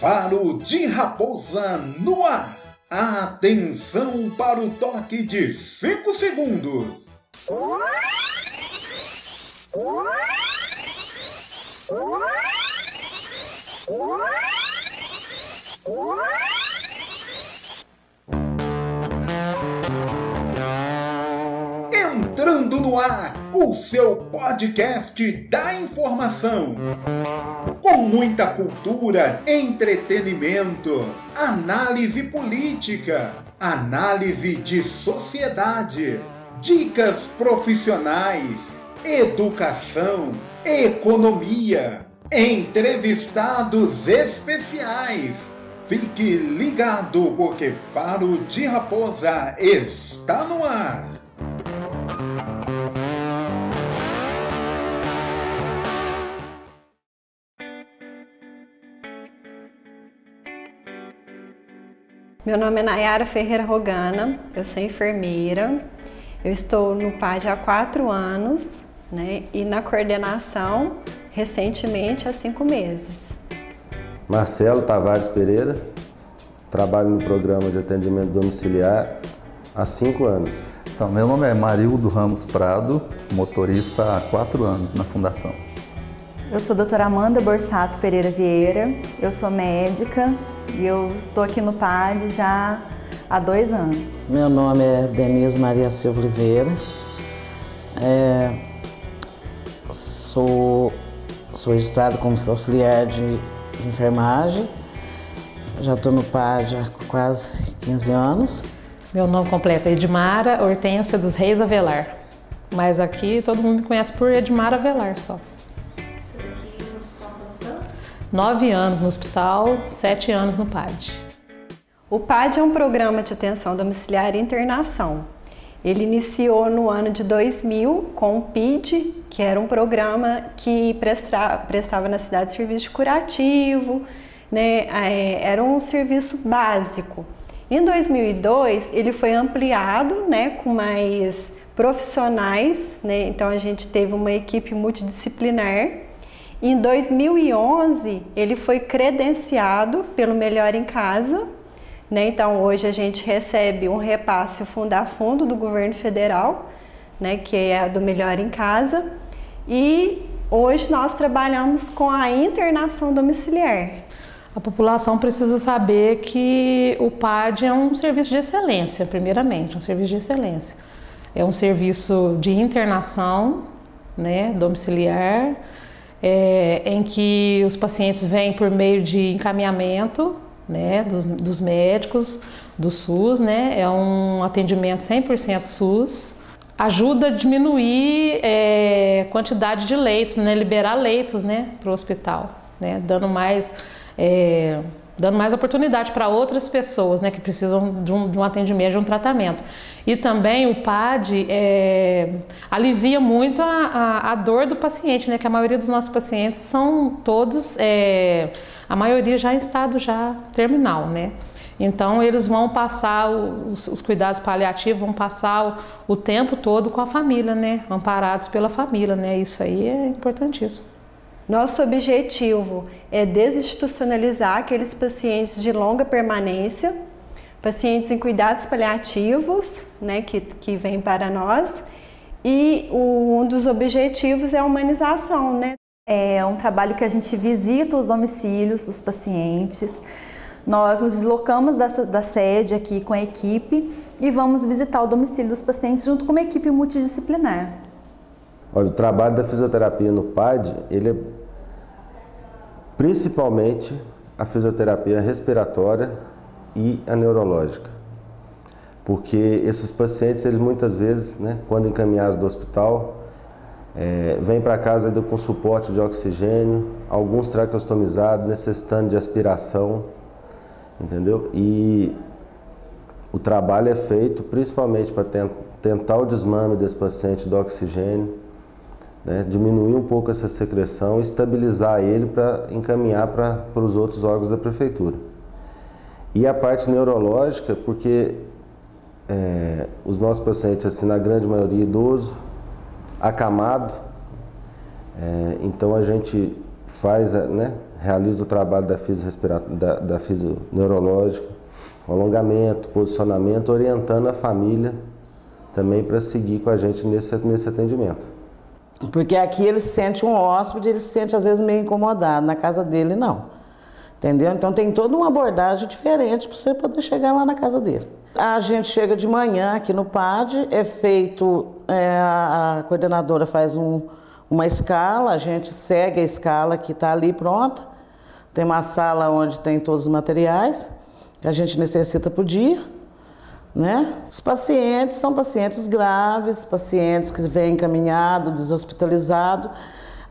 Faro de Raposa no ar. Atenção para o toque de 5 segundos. Entrando no ar, o seu podcast da informação. Com muita cultura, entretenimento, análise política, análise de sociedade, dicas profissionais, educação, economia, entrevistados especiais. Fique ligado porque Faro de Raposa está no ar. Meu nome é Nayara Ferreira Rogana, eu sou enfermeira, eu estou no PAD há quatro anos né, e na coordenação recentemente há cinco meses. Marcelo Tavares Pereira, trabalho no programa de atendimento domiciliar há cinco anos. Então, meu nome é Marildo Ramos Prado, motorista há quatro anos na Fundação. Eu sou a doutora Amanda Borsato Pereira Vieira, eu sou médica e eu estou aqui no PAD já há dois anos. Meu nome é Denise Maria Silva Oliveira, é, sou, sou registrada como auxiliar de, enfermagem, já estou no PAD há quase 15 anos. Meu nome completo é Edmara Hortência dos Reis Avelar, mas aqui todo mundo me conhece por Edmara Avelar só. Nove anos no hospital, sete anos no PAD. O PAD é um programa de atenção domiciliar e internação. Ele iniciou no ano de 2000 com o PID, que era um programa que prestava na cidade serviço curativo, né? era um serviço básico. Em 2002 ele foi ampliado, né, com mais profissionais, né? Então a gente teve uma equipe multidisciplinar em 2011, ele foi credenciado pelo Melhor em Casa. Né? Então, hoje a gente recebe um repasse Fundar Fundo do governo federal, né? que é do Melhor em Casa. E hoje nós trabalhamos com a internação domiciliar. A população precisa saber que o PAD é um serviço de excelência, primeiramente, um serviço de excelência. É um serviço de internação né, domiciliar, é, em que os pacientes vêm por meio de encaminhamento né, do, dos médicos, do SUS, né, é um atendimento 100% SUS, ajuda a diminuir é, quantidade de leitos, né, liberar leitos né, para o hospital, né, dando mais é, dando mais oportunidade para outras pessoas né, que precisam de um, de um, atendimento, de um tratamento. E também o PAD é, alivia muito a, a, a, dor do paciente, né, que a maioria dos nossos pacientes são todos, é, a maioria já em estado já terminal, né? Então eles vão passar os, os cuidados paliativos, vão passar o, o tempo todo com a família, né? Amparados pela família, né? Isso aí é importantíssimo. Nosso objetivo é desinstitucionalizar aqueles pacientes de longa permanência, pacientes em cuidados paliativos, né, que, que vêm para nós, e o, um dos objetivos é a humanização, né? É um trabalho que a gente visita os domicílios dos pacientes, nós nos deslocamos da, da sede aqui com a equipe e vamos visitar o domicílio dos pacientes junto com uma equipe multidisciplinar. Olha, o trabalho da fisioterapia no PAD, ele é principalmente a fisioterapia respiratória e a neurológica. Porque esses pacientes, eles muitas vezes, né, quando encaminhados do hospital, é, vêm para casa com suporte de oxigênio, alguns traqueostomizados, necessitando de aspiração, entendeu? E o trabalho é feito principalmente para tentar o desmame desse paciente do oxigênio, né, diminuir um pouco essa secreção, estabilizar ele para encaminhar para os outros órgãos da prefeitura. E a parte neurológica, porque é, os nossos pacientes, assim, na grande maioria, idoso, acamado, é, então a gente faz, né, realiza o trabalho da da, da fisioneurológica, alongamento, posicionamento, orientando a família também para seguir com a gente nesse, nesse atendimento. Porque aqui ele se sente um hóspede, ele se sente às vezes meio incomodado, na casa dele não. Entendeu? Então tem toda uma abordagem diferente para você poder chegar lá na casa dele. A gente chega de manhã aqui no PAD, é feito, é, a coordenadora faz um, uma escala, a gente segue a escala que está ali pronta. Tem uma sala onde tem todos os materiais que a gente necessita por dia. Né? Os pacientes são pacientes graves, pacientes que vêm encaminhado, deshospitalizado.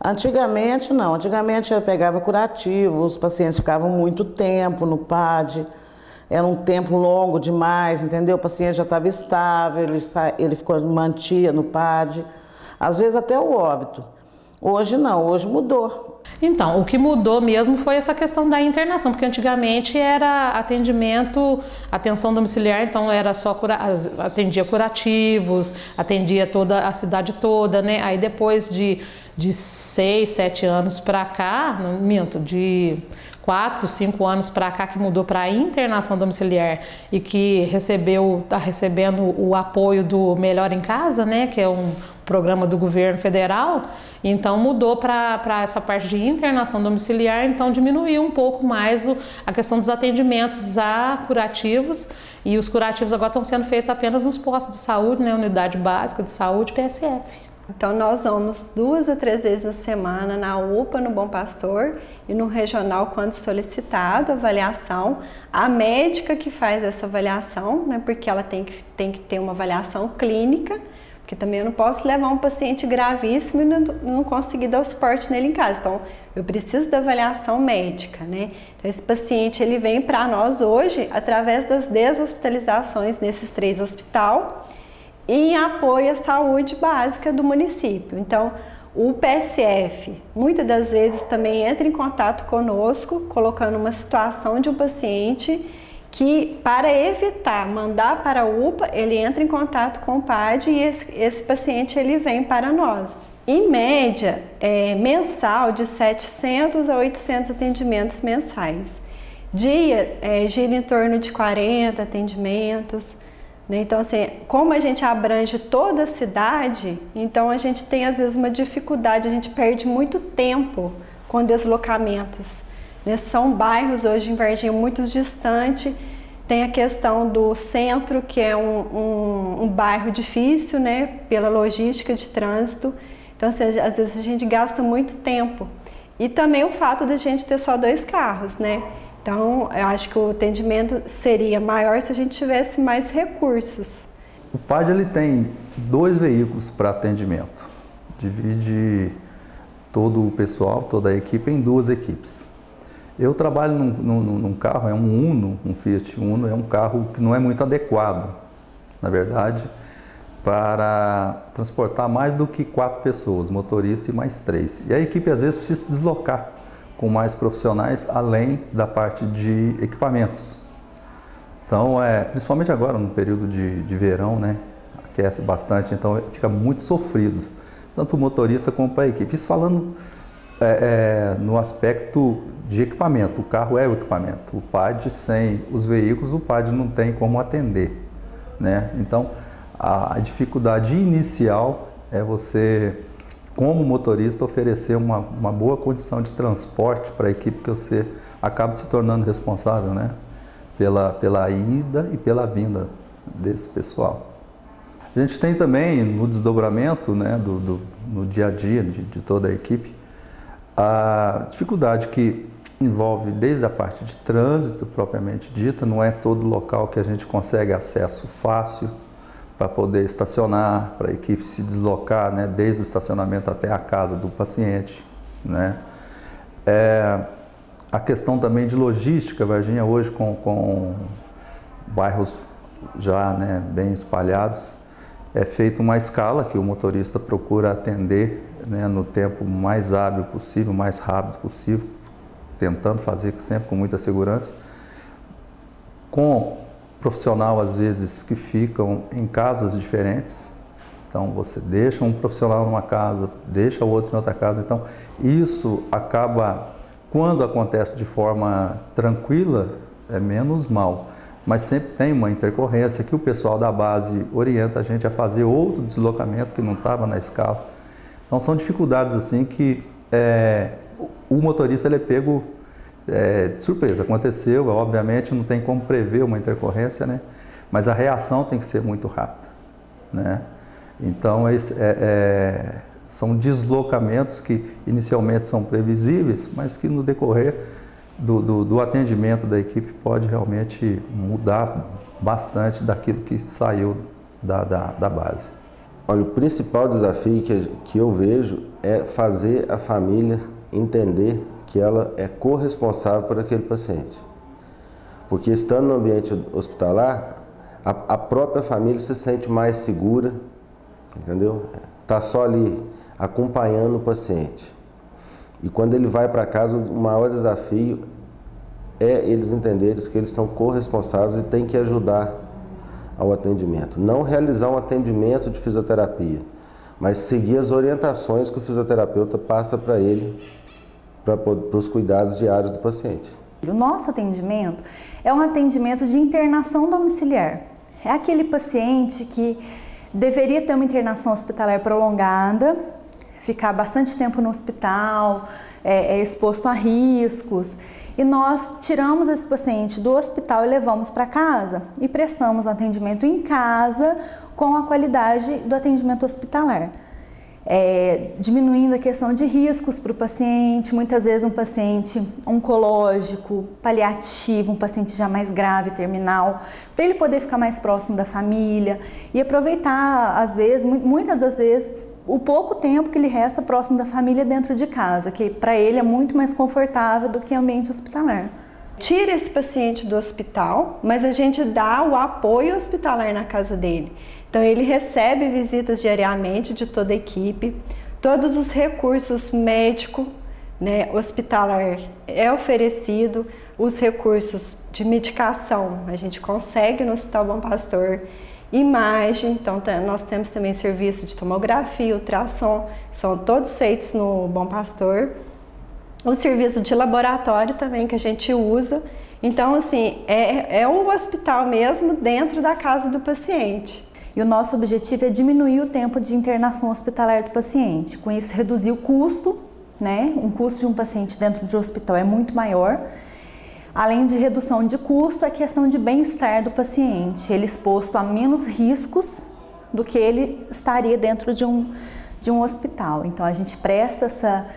Antigamente não, antigamente eu pegava curativo, os pacientes ficavam muito tempo no PAD, era um tempo longo demais, entendeu? O paciente já estava estável, ele, ele ficou, mantia no PAD, às vezes até o óbito. Hoje não, hoje mudou. Então, o que mudou mesmo foi essa questão da internação, porque antigamente era atendimento, atenção domiciliar, então era só cura, atendia curativos, atendia toda a cidade toda, né? Aí depois de, de seis, sete anos para cá, não minto, de quatro, cinco anos para cá que mudou para internação domiciliar e que recebeu, está recebendo o apoio do Melhor em Casa, né? Que é um programa do governo federal, então mudou para essa parte de internação domiciliar, então diminuiu um pouco mais o, a questão dos atendimentos a curativos e os curativos agora estão sendo feitos apenas nos postos de saúde, né, unidade básica de saúde, PSF. Então nós vamos duas a três vezes na semana na UPA, no Bom Pastor e no regional quando solicitado avaliação. A médica que faz essa avaliação, né, porque ela tem que, tem que ter uma avaliação clínica porque também eu não posso levar um paciente gravíssimo e não, não conseguir dar o suporte nele em casa. Então, eu preciso da avaliação médica, né? Então, esse paciente ele vem para nós hoje através das deshospitalizações nesses três hospitais e em apoio à saúde básica do município. Então, o PSF muitas das vezes também entra em contato conosco, colocando uma situação de um paciente que para evitar mandar para a UPA, ele entra em contato com o PAD e esse, esse paciente ele vem para nós. Em média, é, mensal de 700 a 800 atendimentos mensais. Dia é, gira em torno de 40 atendimentos. Né? Então, assim, como a gente abrange toda a cidade, então a gente tem às vezes uma dificuldade, a gente perde muito tempo com deslocamentos. Né? São bairros hoje em Varginha muito distantes. Tem a questão do centro, que é um, um, um bairro difícil, né? Pela logística de trânsito. Então, assim, às vezes a gente gasta muito tempo. E também o fato de a gente ter só dois carros, né? Então, eu acho que o atendimento seria maior se a gente tivesse mais recursos. O PAD ele tem dois veículos para atendimento. Divide todo o pessoal, toda a equipe em duas equipes. Eu trabalho num, num, num, carro, é um Uno, um Fiat Uno, é um carro que não é muito adequado, na verdade, para transportar mais do que quatro pessoas, motorista e mais três. E a equipe às vezes precisa se deslocar com mais profissionais, além da parte de equipamentos. Então, é, principalmente agora no período de, de verão, né, aquece bastante, então fica muito sofrido, tanto o motorista como para a equipe. Isso falando é, é, no aspecto de equipamento. O carro é o equipamento. O PAD sem os veículos, o PAD não tem como atender. Né? Então, a, a dificuldade inicial é você, como motorista, oferecer uma, uma boa condição de transporte para a equipe que você acaba se tornando responsável né? pela, pela ida e pela vinda desse pessoal. A gente tem também no desdobramento, né, do, do no dia a dia de, de toda a equipe, a dificuldade que envolve desde a parte de trânsito propriamente dita, não é todo local que a gente consegue acesso fácil para poder estacionar, para a equipe se deslocar, né, desde o estacionamento até a casa do paciente, né. É, a questão também de logística, Varginha hoje com, com bairros já né, bem espalhados, é feita uma escala que o motorista procura atender né, no tempo mais hábil possível, mais rápido possível, tentando fazer sempre com muita segurança, com profissional às vezes que ficam em casas diferentes. Então você deixa um profissional numa casa, deixa o outro em outra casa. Então isso acaba Quando acontece de forma tranquila, é menos mal, mas sempre tem uma intercorrência que o pessoal da base orienta a gente a fazer outro deslocamento que não estava na escala. Então são dificuldades assim que é, o motorista ele é pego é, de surpresa. Aconteceu, obviamente não tem como prever uma intercorrência, né? Mas a reação tem que ser muito rápida, né? Então é, é, são deslocamentos que inicialmente são previsíveis, mas que no decorrer do, do, do, atendimento da equipe pode realmente mudar bastante daquilo que saiu da, da, da base. Olha, o principal desafio que, que eu vejo é fazer a família entender que ela é corresponsável por aquele paciente. Porque estando no ambiente hospitalar, a, a própria família se sente mais segura, entendeu? Está só ali acompanhando o paciente. E quando ele vai para casa, o maior desafio é eles entenderem que eles são corresponsáveis e têm que ajudar ao atendimento. Não realizar um atendimento de fisioterapia, mas seguir as orientações que o fisioterapeuta passa para ele para os cuidados diários do paciente. O nosso atendimento é um atendimento de internação domiciliar. É aquele paciente que deveria ter uma internação hospitalar prolongada, ficar bastante tempo no hospital, é, é exposto a riscos. E nós tiramos esse paciente do hospital e levamos para casa e prestamos o atendimento em casa com a qualidade do atendimento hospitalar. É, diminuindo a questão de riscos para o paciente, muitas vezes um paciente oncológico, paliativo, um paciente já mais grave, terminal, para ele poder ficar mais próximo da família e aproveitar, às vezes, muitas das vezes, o pouco tempo que lhe resta próximo da família dentro de casa, que para ele é muito mais confortável do que ambiente hospitalar. Tira esse paciente do hospital, mas a gente dá o apoio hospitalar na casa dele. Então ele recebe visitas diariamente de toda a equipe, todos os recursos médico, né, hospitalar é oferecido, os recursos de medicação a gente consegue no Hospital Bom Pastor, imagem, então nós temos também serviço de tomografia, ultrassom, são todos feitos no Bom Pastor. O serviço de laboratório também que a gente usa. Então, assim, é, é o hospital mesmo dentro da casa do paciente. E o nosso objetivo é diminuir o tempo de internação hospitalar do paciente. Com isso, reduzir o custo, né? Um custo de um paciente dentro de um hospital é muito maior. Além de redução de custo, a questão de bem-estar do paciente, ele exposto a menos riscos do que ele estaria dentro de um, de um hospital. Então, a gente presta essa,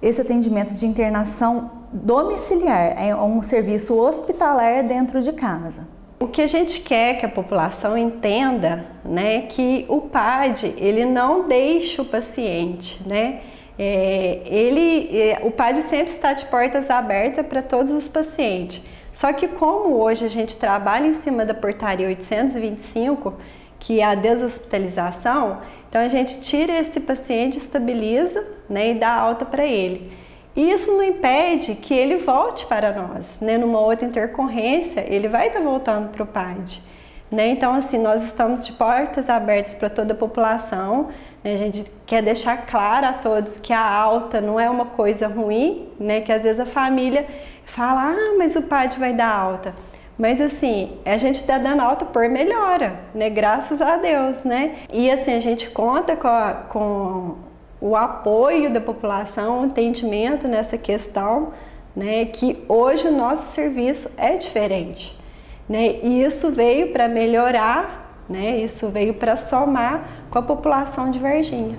esse atendimento de internação domiciliar, é um serviço hospitalar dentro de casa. O que a gente quer que a população entenda, né, que o PAD ele não deixa o paciente, né? É, ele, é, o PAD sempre está de portas abertas para todos os pacientes. Só que como hoje a gente trabalha em cima da portaria 825, que é a deshospitalização, então a gente tira esse paciente, estabiliza, né, e dá alta para ele. E isso não impede que ele volte para nós, né? Numa outra intercorrência, ele vai estar voltando para o PAD. Né? Então, assim, nós estamos de portas abertas para toda a população. A gente quer deixar claro a todos que a alta não é uma coisa ruim, né? Que às vezes a família fala, ah, mas o PAD vai dar alta. Mas assim, a gente está dando alta por melhora, né? Graças a Deus, né? E assim, a gente conta com, a, com o apoio da população, o entendimento nessa questão, né, que hoje o nosso serviço é diferente. Né, e isso veio para melhorar, né, isso veio para somar com a população de Varginha.